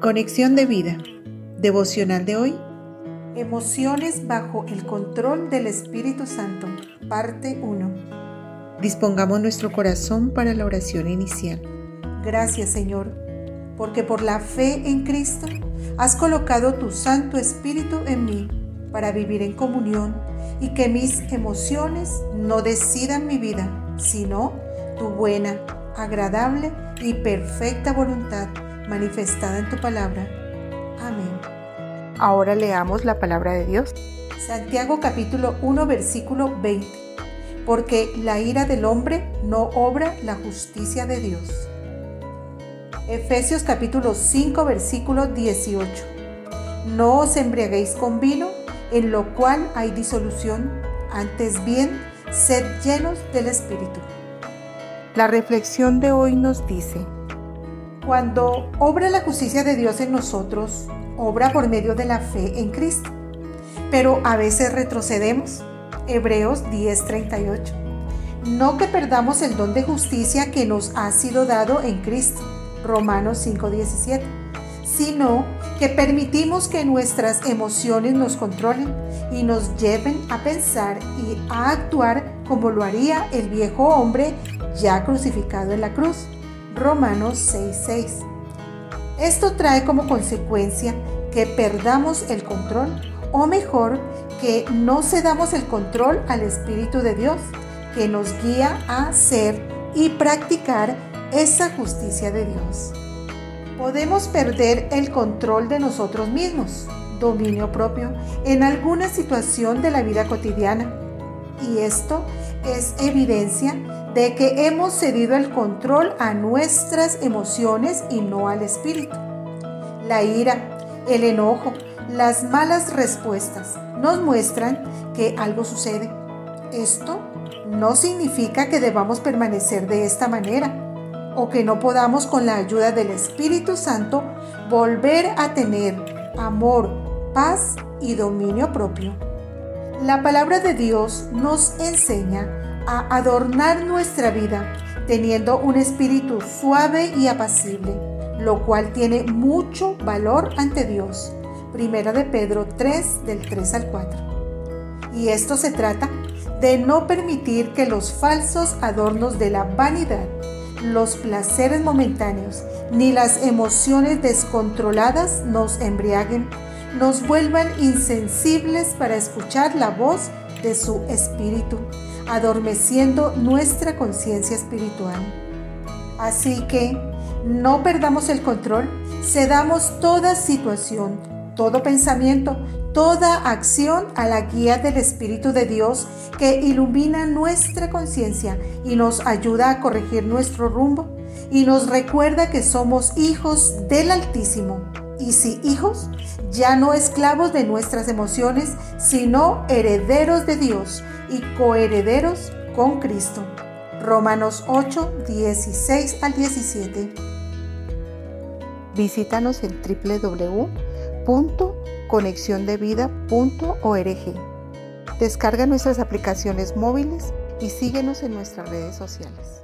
Conexión de vida. Devocional de hoy. Emociones bajo el control del Espíritu Santo. Parte 1. Dispongamos nuestro corazón para la oración inicial. Gracias Señor, porque por la fe en Cristo has colocado tu Santo Espíritu en mí para vivir en comunión y que mis emociones no decidan mi vida, sino tu buena, agradable y perfecta voluntad manifestada en tu palabra. Amén. Ahora leamos la palabra de Dios. Santiago capítulo 1 versículo 20. Porque la ira del hombre no obra la justicia de Dios. Efesios capítulo 5 versículo 18. No os embriaguéis con vino, en lo cual hay disolución, antes bien, sed llenos del Espíritu. La reflexión de hoy nos dice, cuando obra la justicia de Dios en nosotros, obra por medio de la fe en Cristo. Pero a veces retrocedemos. Hebreos 10:38. No que perdamos el don de justicia que nos ha sido dado en Cristo. Romanos 5:17. Sino que permitimos que nuestras emociones nos controlen y nos lleven a pensar y a actuar como lo haría el viejo hombre ya crucificado en la cruz. Romanos 6:6. Esto trae como consecuencia que perdamos el control, o mejor, que no cedamos el control al Espíritu de Dios, que nos guía a hacer y practicar esa justicia de Dios. Podemos perder el control de nosotros mismos, dominio propio, en alguna situación de la vida cotidiana. Y esto es evidencia de que hemos cedido el control a nuestras emociones y no al espíritu. La ira, el enojo, las malas respuestas nos muestran que algo sucede. Esto no significa que debamos permanecer de esta manera o que no podamos con la ayuda del Espíritu Santo volver a tener amor, paz y dominio propio. La palabra de Dios nos enseña a adornar nuestra vida teniendo un espíritu suave y apacible, lo cual tiene mucho valor ante Dios. Primera de Pedro 3 del 3 al 4. Y esto se trata de no permitir que los falsos adornos de la vanidad, los placeres momentáneos, ni las emociones descontroladas nos embriaguen, nos vuelvan insensibles para escuchar la voz de su espíritu adormeciendo nuestra conciencia espiritual. Así que no perdamos el control, cedamos toda situación, todo pensamiento, toda acción a la guía del Espíritu de Dios que ilumina nuestra conciencia y nos ayuda a corregir nuestro rumbo y nos recuerda que somos hijos del Altísimo. Y si hijos, ya no esclavos de nuestras emociones, sino herederos de Dios y coherederos con Cristo. Romanos 8, 16 al 17. Visítanos en www.conexiondevida.org. Descarga nuestras aplicaciones móviles y síguenos en nuestras redes sociales.